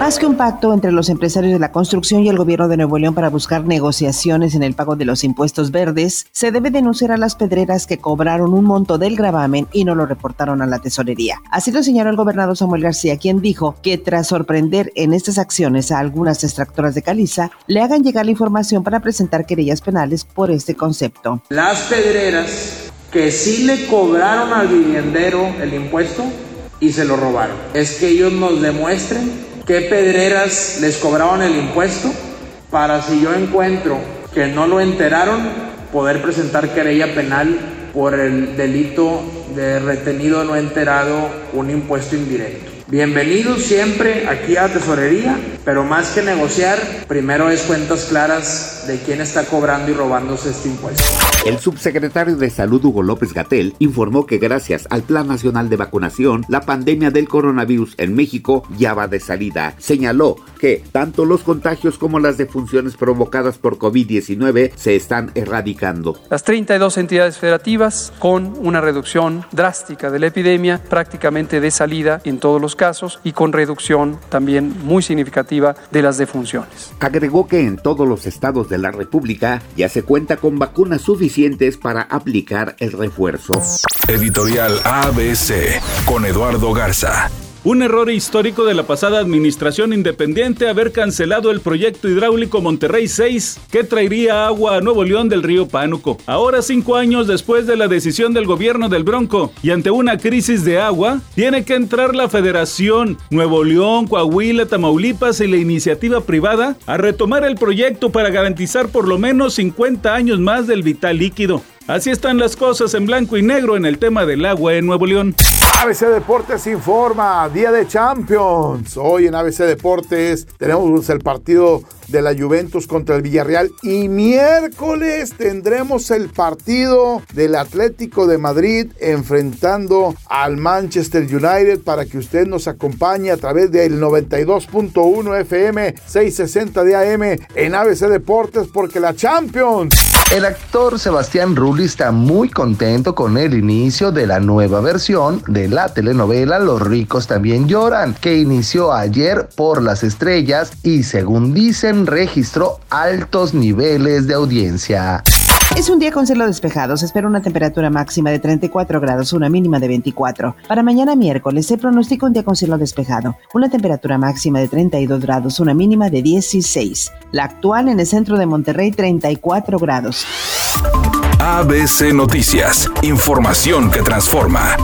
Más que un pacto entre los empresarios de la construcción y el gobierno de Nuevo León para buscar negociaciones en el pago de los impuestos verdes, se debe denunciar a las pedreras que cobraron un monto del gravamen y no lo reportaron a la tesorería. Así lo señaló el gobernador Samuel García, quien dijo que tras sorprender en estas acciones a algunas extractoras de caliza, le hagan llegar la información para presentar querellas penales por este concepto. Las pedreras que sí le cobraron al viviendero el impuesto y se lo robaron. Es que ellos nos demuestren qué pedreras les cobraban el impuesto para si yo encuentro que no lo enteraron, poder presentar querella penal por el delito de retenido no enterado un impuesto indirecto. Bienvenidos siempre aquí a Tesorería, pero más que negociar, primero es cuentas claras de quién está cobrando y robándose este impuesto. El subsecretario de Salud Hugo López Gatel informó que gracias al Plan Nacional de Vacunación, la pandemia del coronavirus en México ya va de salida. Señaló que tanto los contagios como las defunciones provocadas por COVID-19 se están erradicando. Las 32 entidades federativas con una reducción drástica de la epidemia, prácticamente de salida en todos los casos y con reducción también muy significativa de las defunciones. Agregó que en todos los estados de la República ya se cuenta con vacunas suficientes para aplicar el refuerzo. Editorial ABC con Eduardo Garza. Un error histórico de la pasada administración independiente haber cancelado el proyecto hidráulico Monterrey 6 que traería agua a Nuevo León del río Pánuco. Ahora, cinco años después de la decisión del gobierno del Bronco y ante una crisis de agua, tiene que entrar la Federación, Nuevo León, Coahuila, Tamaulipas y la iniciativa privada a retomar el proyecto para garantizar por lo menos 50 años más del vital líquido. Así están las cosas en blanco y negro en el tema del agua en Nuevo León. ABC Deportes informa, día de Champions. Hoy en ABC Deportes tenemos el partido de la Juventus contra el Villarreal y miércoles tendremos el partido del Atlético de Madrid enfrentando al Manchester United para que usted nos acompañe a través del 92.1 FM 660 de AM en ABC Deportes porque la Champions. El actor Sebastián Rulli está muy contento con el inicio de la nueva versión de la telenovela Los ricos también lloran, que inició ayer por las estrellas y según dicen registró altos niveles de audiencia. Es un día con cielo despejado. Se espera una temperatura máxima de 34 grados, una mínima de 24. Para mañana miércoles se pronostica un día con cielo despejado. Una temperatura máxima de 32 grados, una mínima de 16. La actual en el centro de Monterrey, 34 grados. ABC Noticias. Información que transforma.